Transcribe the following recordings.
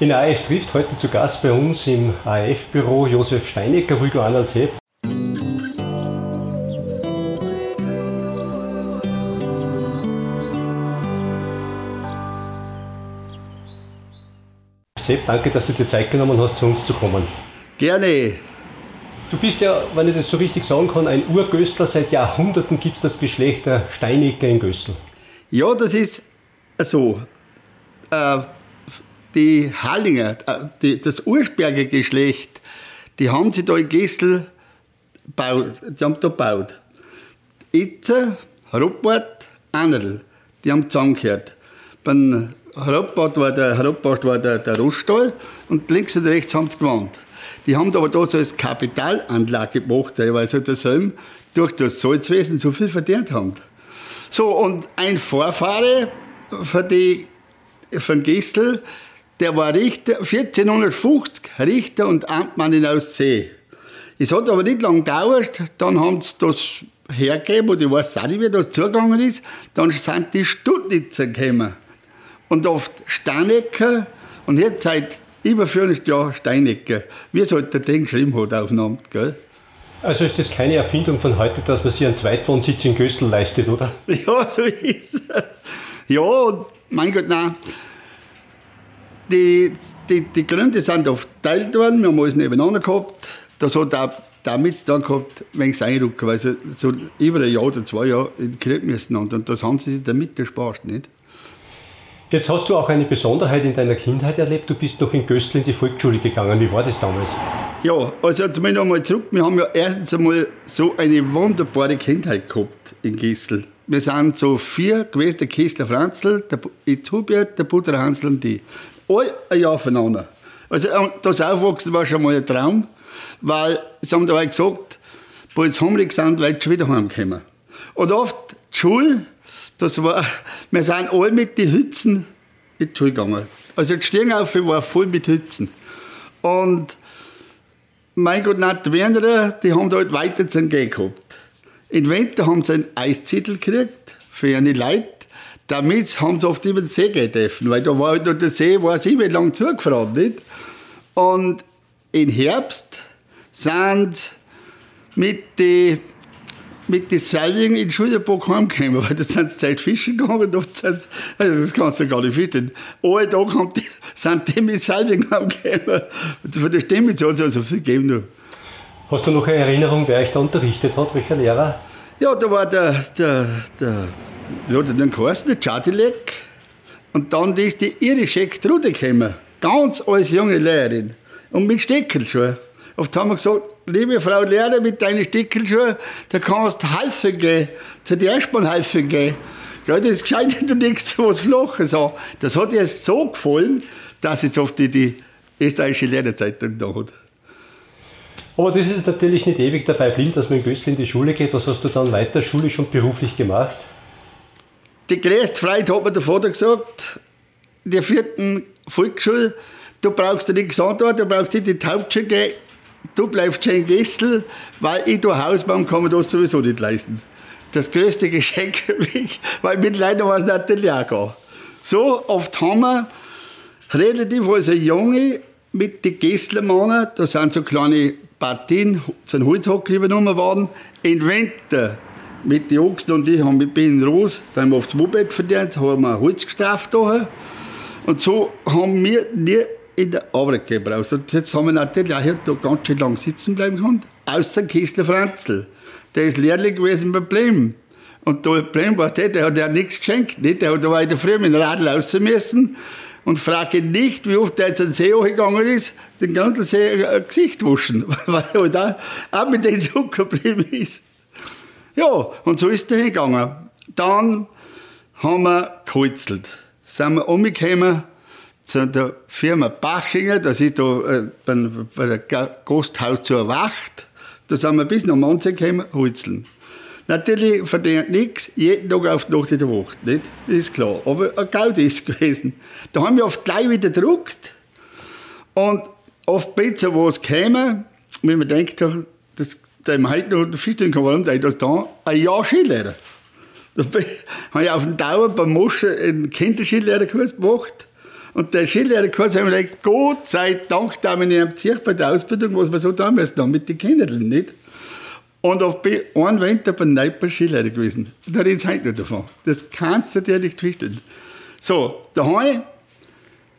In AF trifft heute zu Gast bei uns im AF-Büro Josef Steinecker, ruhiger an als Sepp. Danke, dass du dir Zeit genommen hast, zu uns zu kommen. Gerne. Du bist ja, wenn ich das so richtig sagen kann, ein Urgöstler. Seit Jahrhunderten gibt es das Geschlecht der Steinecker in Gössel. Ja, das ist so. Äh, die Hallinger, äh, die, das Ursberger Geschlecht, die haben sich da in Gessel gebaut, die haben da gebaut. Itze, Ruppert, Annerl, die haben zusammengehört. Beim Ruppert war der, Ruppert war der, der Roststall und links und rechts haben sie gewohnt. Die haben aber da so als Kapitalanlage gemacht, weil sie der Selm durch das Salzwesen so viel verdient haben. So, und ein Vorfahre von, die, von Gessel, der war Richter, 1450 Richter und Amtmann in Aussee. Es hat aber nicht lange gedauert, dann haben sie das hergegeben, und ich weiß auch nicht, wie das zugegangen ist, dann sind die Studnitzer gekommen. Und oft Steinecker und jetzt seit über 40 Jahren Steinecker. Wie es halt der Ding geschrieben hat auf dem Amt, gell? Also ist das keine Erfindung von heute, dass man sich einen Zweitwohnsitz in Gössel leistet, oder? Ja, so ist es. Ja, mein Gott, nein. Die, die, die Gründe sind oft geteilt worden, wir haben alles nebeneinander gehabt. Das hat auch damit es dann gehabt, wenn es einrücken, weil sie so über ein Jahr oder zwei Jahre in den Krieg müssen. Und das haben sie sich damit gespart, nicht? Jetzt hast du auch eine Besonderheit in deiner Kindheit erlebt. Du bist noch in Gössel in die Volksschule gegangen. Wie war das damals? Ja, also zumindest einmal zurück. Wir haben ja erstens einmal so eine wunderbare Kindheit gehabt in Gessel. Wir sind so vier gewesen, der Kessler Franzl, der Itzubiert, der Butter Hansl und die. Alle ein Jahr voneinander. Also das Aufwachsen war schon mal ein Traum, weil sie haben da gesagt, wo jetzt hungrig sind, weil sie wieder heimkommen. Und oft die Schule, das war, wir sind alle mit den Hützen in die Schule gegangen. Also die Stirnauf war voll mit Hützen. Und mein Gott, nicht die Werner, die haben halt weiter zu gehen gehabt. Im Winter haben sie einen Eiszettel gekriegt für ihre Leute. Damit haben sie oft über den See dürfen, weil da war halt noch der See, war sie wie lange zugefroren, nicht? Und im Herbst sind mit den mit den Seilingen in Schulterbock heimgekommen, weil da sind sie Zeit fischen gegangen. Und sind, also das kannst du gar nicht finden. Alle Tag haben die, sind die mit Seilingen heimgekommen. Von der Stimme hat es also viel gegeben. Noch. Hast du noch eine Erinnerung, wer euch da unterrichtet hat, welcher Lehrer? Ja, da war der, der, der, ja, der geheißen, der Chadilek. Und dann ist die irische Trude gekommen. Ganz als junge Lehrerin. Und mit Steckel schon. Oft haben wir gesagt, liebe Frau Lehrer, mit deinen Stickelschuhen, da kannst du helfen gehen, zu der Erstmal helfen gehen. Ja, das ist gescheit, du nichts was Flaches an. Das hat ihr so gefallen, dass es oft die, die österreichische Lehrerzeitung da hat. Aber das ist natürlich nicht ewig dabei blieb, dass man in Gössel in die Schule geht. Was hast du dann weiter schulisch und beruflich gemacht? Die größte Freude hat mir der Vater gesagt, in der vierten Volksschule, du brauchst dir nichts antworten, du brauchst nicht in die Hauptschule gehen, du bleibst schön Gessel, weil ich da Hausbaum kann mir das sowieso nicht leisten. Das größte Geschenk für mich, weil mit Leuten war es natürlich auch gehen. So oft haben wir relativ als ein Junge mit den Gesslermannen, da sind so kleine Partien, ein Holzhocker übernommen worden, im Winter mit den Ochsen und ich haben mit Bienen Rose, da haben wir aufs Moped verdient, haben wir Holz gestraft da. Und so haben wir nie in der Arbeit gebraucht. Und jetzt haben wir natürlich auch hier da ganz schön lang sitzen bleiben können. Außer Kistler Franzl. Der ist Lehrling gewesen bei Blem. Und der Blem war der, der hat ja nichts geschenkt. Nicht? Der hat aber in der Früh mit dem Radl raus müssen und frage nicht, wie oft er jetzt an den See gegangen ist, den ganzen See ein Gesicht waschen, weil er halt auch, mit dem Zug geblieben ist. Ja, und so ist er hingegangen. Dann haben wir geholzelt. Sind wir umgekommen zu der Firma Bachinger, das ist da äh, bei, bei der Gasthaus zur Wacht. Da sind wir bis nach Manze gekommen, Holzeln. Natürlich verdient nichts, jeden Tag auf die Nacht in der Woche, nicht? Ist klar. Aber ein Geld ist es gewesen. Da haben wir oft gleich wieder gedruckt und oft besser was käme, wenn man denkt, das, dem heute noch kann, warum der das da ein Jahr Skilehrer. Da habe ich auf dem Dauer beim Moschen einen Kinderskilehrer gemacht Und der Skilehrer hat mir gesagt, Gott sei Dank, da ich am Zirch bei der Ausbildung, was wir so da müssen, mit den Kindern, nicht? Und auf einen Winter bei Neiper Skilehrer gewesen. Da reden sie heute noch davon. Das kannst du dir nicht vorstellen. So, da habe ich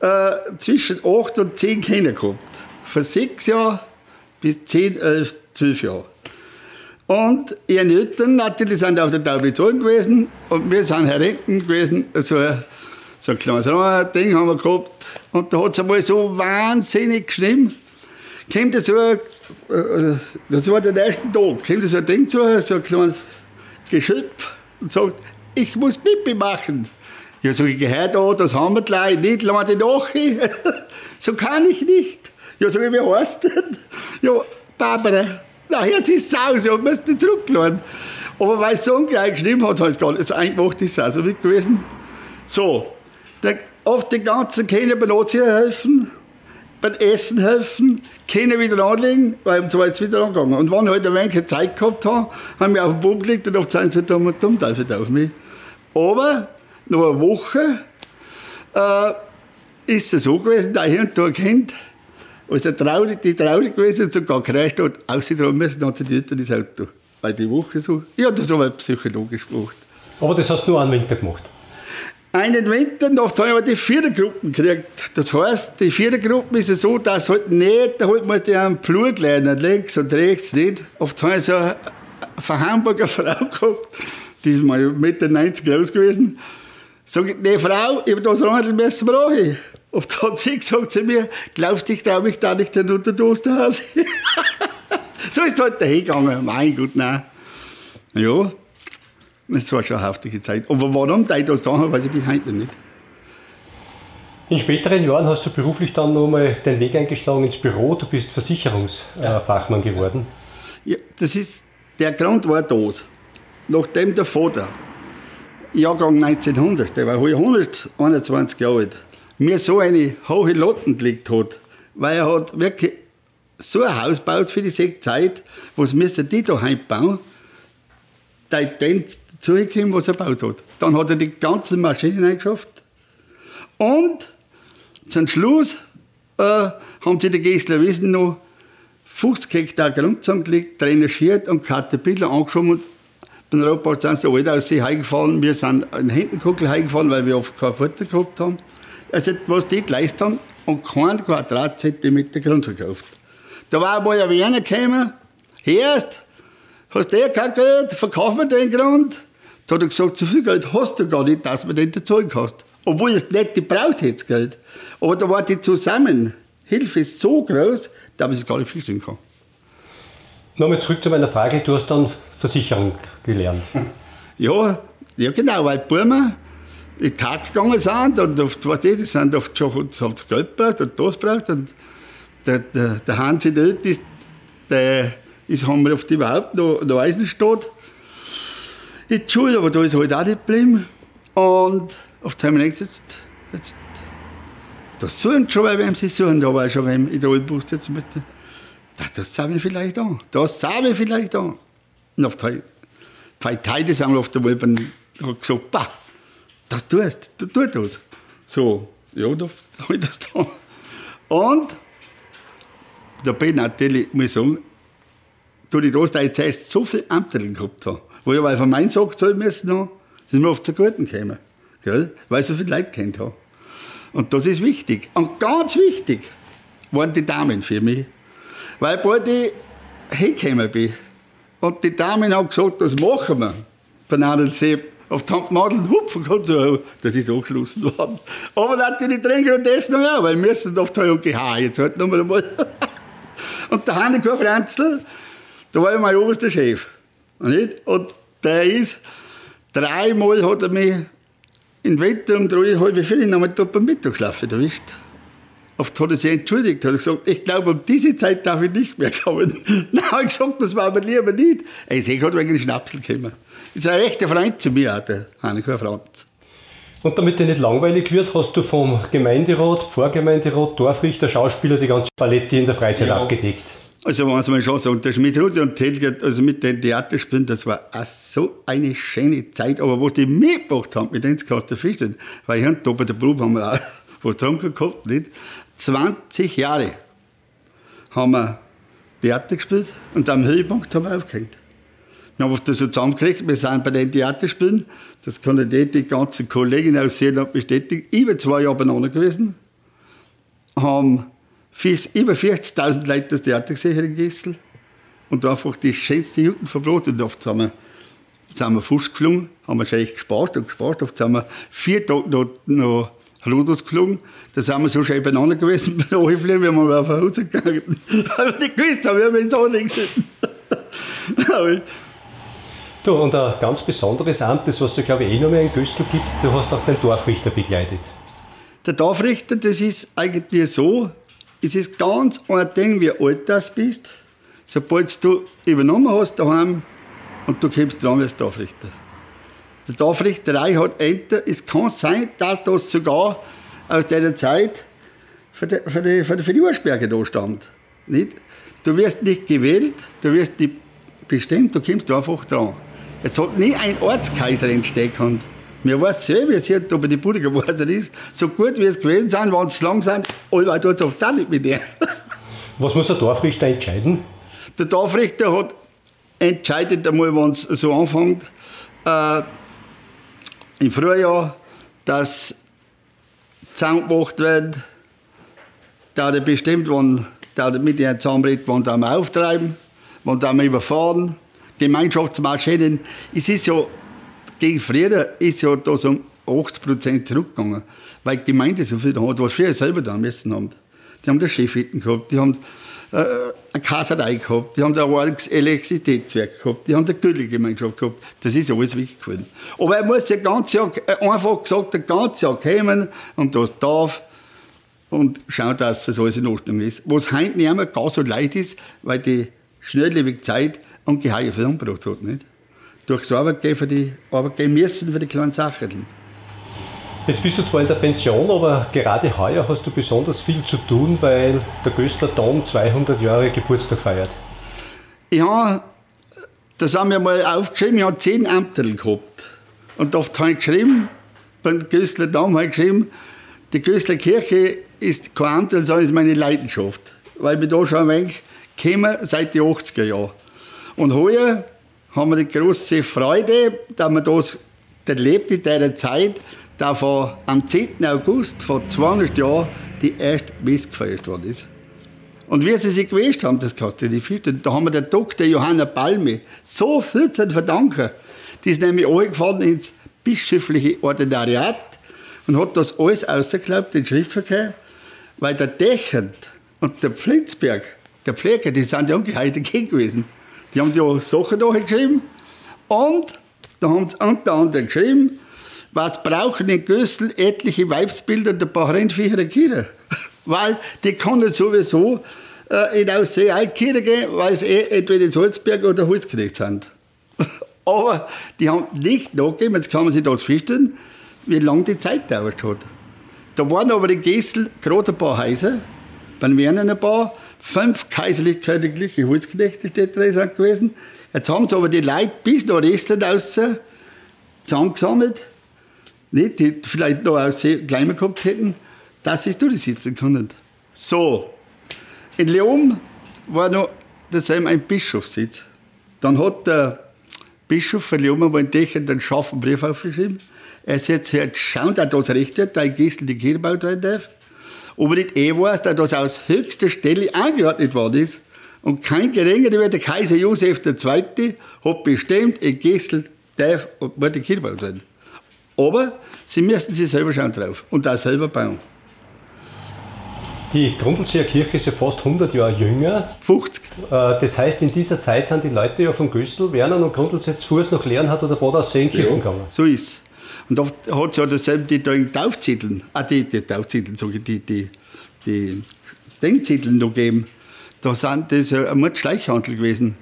äh, zwischen 8 und 10 Kinder gehabt. Von 6 Jahren bis 10, 11, 12 Jahre. Und ihre Eltern natürlich sind auf der Taublitzon gewesen und wir sind herenten gewesen. So, so ein kleines Ding haben wir gehabt. Und da hat es einmal so wahnsinnig geschrieben. Kommt so, äh, das war der erste Tag, kommt so ein Ding zu, so ein kleines Geschöpf und sagt, ich muss Pipi machen. Ja, sag ich, geh da, das haben wir gleich, nicht, lade nach. so kann ich nicht. Ja, ich, wie heißt das? Ja, Barbara. Na, jetzt ist es aus, ja, musst nicht zurückladen. Aber weil es so ungleich geschrieben hat, hat es gar nicht. Eigentlich ist es auch so mit gewesen. So, der, oft die ganzen Kinder beim Anziehen helfen, beim Essen helfen, Kinder wieder anlegen, weil um zwei ist wieder angegangen. Und wenn ich halt ein wenig Zeit gehabt habe, haben wir auf den Boden gelegt und oft sind sie dumm und dumm auf mich. Aber nach einer Woche äh, ist es so gewesen, da ich und da ein Kind, also traurig, die traurig gewesen und sogar gerecht hat, ausgetragen müssen, hat sie dort ins Auto. Weil die Woche so, ja, das habe ich psychologisch gemacht. Aber das hast du nur einen Winter gemacht? Einen Winter, oft haben wir die Vierergruppen gekriegt. Das heißt, die Vierergruppen ist es so, dass halt nicht, halt musst du einen Flug lernen, links und rechts nicht. Oft haben wir so eine von Hamburger Frau gehabt, die ist mal Mitte 90 groß gewesen. Sag ich, nee, Frau, ich habe das Radl müssen brauchen. Und da hat sie gesagt zu mir, glaubst du, ich traue mich da nicht unter der Osterhase? so ist es halt dahingegangen. Mein Gott, nein. Ja, das war schon eine heftige Zeit. Aber warum ich das da habe, weiß ich bis heute nicht. In späteren Jahren hast du beruflich dann nochmal den Weg eingeschlagen ins Büro. Du bist Versicherungsfachmann geworden. Ja, das ist, der Grund war das. Nachdem der Vater, Jahrgang 1900, der war 121 Jahre alt, mir so eine hohe Lotten gelegt hat, weil er hat wirklich so ein Haus gebaut für die Zeit, was müssen die da bauen, da dann zugekommen, was er gebaut hat. Dann hat er die ganzen Maschinen eingeschafft und zum Schluss äh, haben sie die Gessler Wiesen noch 50 Hektar Grund zusammengelegt, drainiert und Caterpillar angeschoben und beim Robot sind sie alle aus sich heimgefallen. Wir sind in Hintenkuckel heimgefallen, weil wir oft kein Futter gehabt haben also was die geleistet haben, und keinen Quadratzentimeter Grund verkauft. Da war einmal ein Wiener gekommen, Hörst, hast du eh kein Geld, verkauf mir den Grund. Da hat er gesagt, so viel Geld hast du gar nicht, dass du den zahlen kannst. Obwohl es nicht gebraucht hätte, Geld. Aber da war die Zusammenhilfe so groß, dass man es gar nicht vorstellen kann. Nochmal zurück zu meiner Frage, du hast dann Versicherung gelernt. Ja, ja genau, weil Burma in den Tag gegangen sind und oft, weißt du, die sind oft schon haben sie Geld gebraucht und das gebraucht und der, der, der Hansi dort ist, der ist, haben wir oft überhaupt noch, noch Eisenstadt. In die Schule, aber da ist halt auch nicht geblieben. Und oft haben wir jetzt, jetzt das suchen schon, weil sie suchen, war schon wem in der Olbus jetzt mit das sehen wir vielleicht an, das sehen wir vielleicht an. Und oft halt, Teile sind wir oft einmal gesagt, bah, das tust, du tust das. So, ja, da habe ich das da. Und da bin ich natürlich, muss ich sagen, durch die ich zuerst so viele Ämter gehabt habe, wo ich aber von meinem Sack zahlen müssen habe, sind wir oft zu Guten gekommen. Gell? Weil ich so viele Leute kennt habe. Und das ist wichtig. Und ganz wichtig waren die Damen für mich. Weil bald ich hingekommen bin und die Damen haben gesagt, das machen wir. Bei Sepp auf die Handmadel hupfen kann. So, das ist angeschlossen worden. Aber natürlich trinken und essen noch ja, weil wir müssen oft halt okay, ha, jetzt halt noch einmal. und der Hanneke Franzl, da war ja mein oberster Chef. Nicht? Und der ist, dreimal hat er mich im Winter um drei, halb vier nochmal da beim Mittagsschlaf erwischt. Oft hat er sich entschuldigt, hat gesagt, ich glaube, um diese Zeit darf ich nicht mehr kommen. Dann habe ich gesagt, das war mir lieber nicht. Er ist eh gerade wegen Schnapsel gekommen. Das ist ein echter Freund zu mir, der Hanneke Franz. Und damit dir nicht langweilig wird, hast du vom Gemeinderat, Vorgemeinderat, Dorfrichter, Schauspieler die ganze Palette in der Freizeit ja. abgedeckt. Also wenn man schon sagt, das mit Rudi und Helga, also mit den Theaterspielen, das war auch so eine schöne Zeit. Aber was die mitgebracht haben, mit denen kannst du fischen. Weil hier da bei der Probe haben wir auch was getrunken gehabt, nicht? 20 Jahre haben wir Theater gespielt und am Höhepunkt haben wir aufgehängt. Wir haben das so zusammengekriegt, wir sind bei den Theaterspielen, das kann ich die ganzen Kolleginnen aus Seeland bestätigen, über zwei Jahre beieinander gewesen, haben über 40.000 Leute das Theater gesehen in Gessel und einfach die schönsten Jugend verbracht. Und oft wir, sind wir Fuß geflogen, haben echt gespart und gespart. Oft sind wir vier Tage noch, noch Ruders geflogen. Da sind wir so schön beieinander gewesen bei der Fliegen, wie wir auf der Hause gegangen wir nicht gewusst haben, wir haben uns auch nicht gesehen. du, und ein ganz besonderes Amt, das was es glaube ich eh noch mehr in Gössel gibt, du hast auch den Dorfrichter begleitet. Der Dorfrichter, das ist eigentlich so, es ist ganz ein Ding, wie alt du bist. Sobald du übernommen hast daheim und du kommst dran als Dorfrichter. Die Dorfrichterei hat Ämter. Es kann sein, dass das sogar aus dieser Zeit für die, für die, für die, für die Ursberge da stammt. Nicht? Du wirst nicht gewählt, du wirst nicht bestimmt, du kommst einfach dran. Jetzt hat nie ein Ortskaiser entstehen Mir weiß selber, wie es hier bei den Budiger geworden ist, so gut wie es gewesen sind, waren es langsam, aber tut es oft auch nicht mit dir. Was muss der Dorfrichter entscheiden? Der Dorfrichter hat entscheidet einmal, wenn es so anfängt, äh, im Frühjahr, dass zusammengemacht wird, da er bestimmt, wann da mit ihnen zusammenredet, wann da auftreiben, wann da überfahren, Gemeinschaftsmaschinen. Es ist ja, gegen früher ist ja da so um 80 Prozent zurückgegangen, weil die Gemeinde so viel hat, was früher selber da müssen haben. Die haben das Chefhütten gehabt, die haben eine Kaserei gehabt, die haben ein Elektrizitätswerk gehabt, die haben eine Gürtelgemeinschaft gehabt. Das ist alles geworden. Aber er muss ja ganz Jahr, äh, einfach gesagt, ein ganzes Jahr kommen und das darf und schauen, dass das alles in Ordnung ist. Was heute nicht mehr gar so leicht ist, weil die schnelllebige Zeit ungeheure Firmen gebracht hat. Nicht? Durch das Arbeitgehen für die Arbeitgeber müssen für die kleinen Sachen. Jetzt bist du zwar in der Pension, aber gerade heuer hast du besonders viel zu tun, weil der Göstler Dom 200 Jahre Geburtstag feiert. Ja, das haben wir mal aufgeschrieben. Ich habe zehn Ämter gehabt. Und oft habe ich geschrieben, beim Göstler Dom habe ich geschrieben, die Göstler Kirche ist kein Amt, sondern ist meine Leidenschaft. Weil wir da schon ein wenig kommen seit den 80er Jahren. Und heuer haben wir die große Freude, dass man das erlebt in dieser Zeit, da vor, am 10. August vor 200 Jahren die erste Messe gefeiert worden ist. Und wie sie sich gewählt haben, das kannst du nicht. Da haben wir der Dr. Johanna Palme so viel zu verdanken. Die ist nämlich angefahren ins bischöfliche Ordinariat und hat das alles ausgeklappt, den Schriftverkehr, weil der Dechert und der Pflitzberg, der Pfleger, die sind ja ungeheuer dagegen gewesen. Die haben ja Sachen da geschrieben und da haben sie unter anderem geschrieben, was brauchen in Gössel etliche Weibsbilder der ihre Kinder? weil die können sowieso äh, in Aussee Kinder gehen, weil sie eh entweder in Salzberg oder Holzknecht sind. Aber die haben nicht nachgegeben, jetzt kann man sich das vorstellen, wie lange die Zeit dauert hat. Da waren aber in Gessel gerade ein paar Häuser, beim Werner ein paar, fünf kaiserlich-königliche Holzknechte drin gewesen. Jetzt haben sie aber die Leute bis nach Estland raus zusammengesammelt nicht, die vielleicht noch sehr kleiner gehabt hätten, dass sie durchsitzen können. So, in Leon war noch dasselbe ein Bischofssitz. Dann hat der Bischof von Leon mal in Dächern einen scharfen Brief aufgeschrieben. Er sagt, jetzt schauen, dass das recht wird, da in Gessel die Kirche gebaut werden darf. Aber nicht eh weiß, dass das aus höchster Stelle angeordnet worden ist. Und kein geringerer wie der Kaiser Josef II. hat bestimmt, in Gessel darf und die Kirche gebaut werden. Aber sie müssen sich selber schauen drauf und auch selber bauen. Die Grundlseer Kirche ist ja fast 100 Jahre jünger. 50. Äh, das heißt, in dieser Zeit sind die Leute ja von Gössel, Werner und Grundlsee zu Fuß nach hat oder Bad aus Seenkirchen ja, gegangen. So ist es. Und oft hat es ja dasselbe die da in Taufzetteln, ah, die, die Taufzetteln, sage ich, die, die, die Denkzetteln noch gegeben. Da sind das ja ein Mordschleichhandel gewesen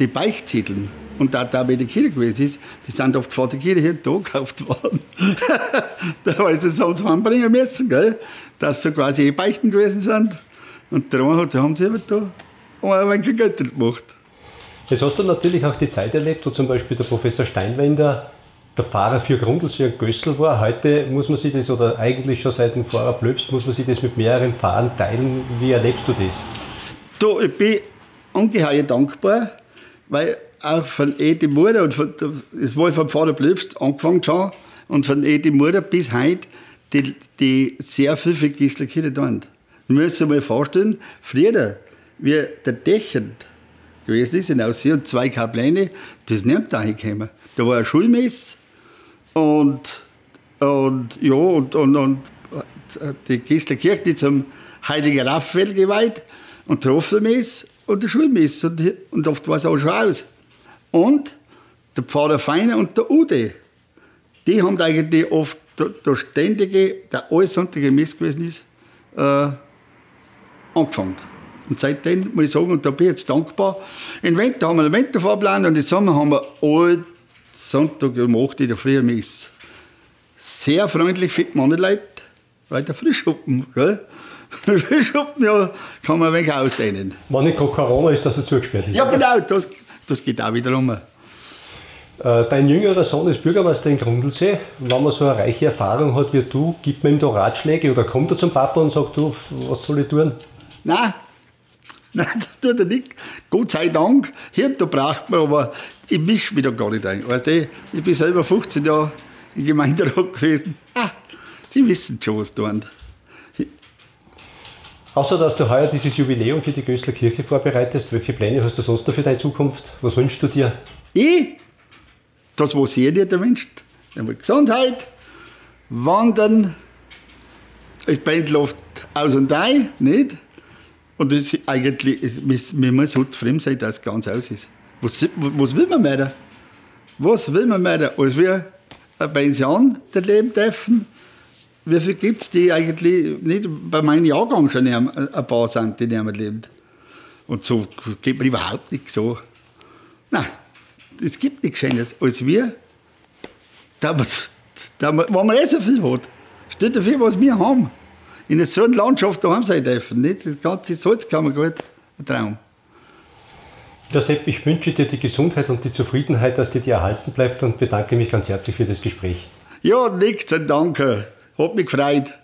die Beichtzetteln und da da bei der Kirche gewesen ist, die sind oft vor der Kirche hier da gekauft worden. da haben sie uns anbringen müssen, gell? dass so quasi eh Beichten gewesen sind. Und darum haben sie eben da ein wenig Geld gemacht. Jetzt hast du natürlich auch die Zeit erlebt, wo zum Beispiel der Professor Steinwender der Pfarrer für Grundlsee und Gössel war. Heute muss man sich das, oder eigentlich schon seit dem Pfarrer Blöbst, muss man sich das mit mehreren Pfarrern teilen. Wie erlebst du das? Du, ich bin ungeheuer dankbar, weil auch von Edi Mutter, und von, das war vom Pfarrer Blöbst angefangen schon, und von Edi Mutter bis heute, die, die sehr viel für Gislerkirche tun. Du musst dir mal vorstellen, früher, wie der Dächern gewesen ist in Aussee und zwei Kapläne, das nicht da gekommen. Da war ein Schulmess und, und, ja, und, und, und die Gislerkirche, die zum Heiligen Raphael geweiht und der Offermess und der Schulmess. Und, und oft war es auch schon aus. Und der Pfarrer Feiner und der Ude, die haben eigentlich oft der, ständige, der allsonntige Mess gewesen ist, äh, angefangen. Und seitdem muss ich sagen, und da bin ich jetzt dankbar. Im Winter haben wir einen Winterfahrplan und im Sommer haben wir alle Sonntag gemacht in der Früh Mess. Sehr freundlich für die Manneleute, weil der Frischschuppen, gell? Frischschuppen, ja, kann man ein wenig ausdehnen. Wenn nicht gerade Corona ist, dass er zugesperrt ist. Ja, genau, das, das geht auch wiederum. Äh, dein jüngerer Sohn ist Bürgermeister in Grundlsee. Wenn man so eine reiche Erfahrung hat wie du, gibt man ihm da Ratschläge oder kommt er zum Papa und sagt, du, was soll ich tun? Nein, Nein, das tut er nicht. Gott sei Dank. Hier, da braucht man, aber ich mische mich da gar nicht ein. Weißt du, ich bin selber 15 Jahre im Gemeinderat gewesen. Ah, Sie wissen schon, was tun. Außer dass du heuer dieses Jubiläum für die Gößler Kirche vorbereitest, welche Pläne hast du sonst noch für deine Zukunft? Was wünschst du dir? Ich? Das, was jeder wünscht. Einmal Gesundheit, Wandern, ich pendel oft aus und ein, nicht? Und das ist eigentlich, man muss so zufrieden sein, dass es ganz aus ist. Was, was will man mehr? Was will man mehr? Als wir eine Pension leben dürfen, wie viel gibt es, die eigentlich nicht bei meinem Jahrgang schon ein paar sind, die nicht mehr leben? Und so geht mir überhaupt nicht so. Nein, es gibt nichts Schönes als wir, da, da, wo man eh so viel hat. Steht dafür, was wir haben. In so einer Landschaft daheim sein dürfen. Nicht? Das ganze Salzkammer gut, ein Traum. Ja, Sepp, ich wünsche dir die Gesundheit und die Zufriedenheit, dass dir die erhalten bleibt und bedanke mich ganz herzlich für das Gespräch. Ja, nichts, danke. Hat mich gefreut.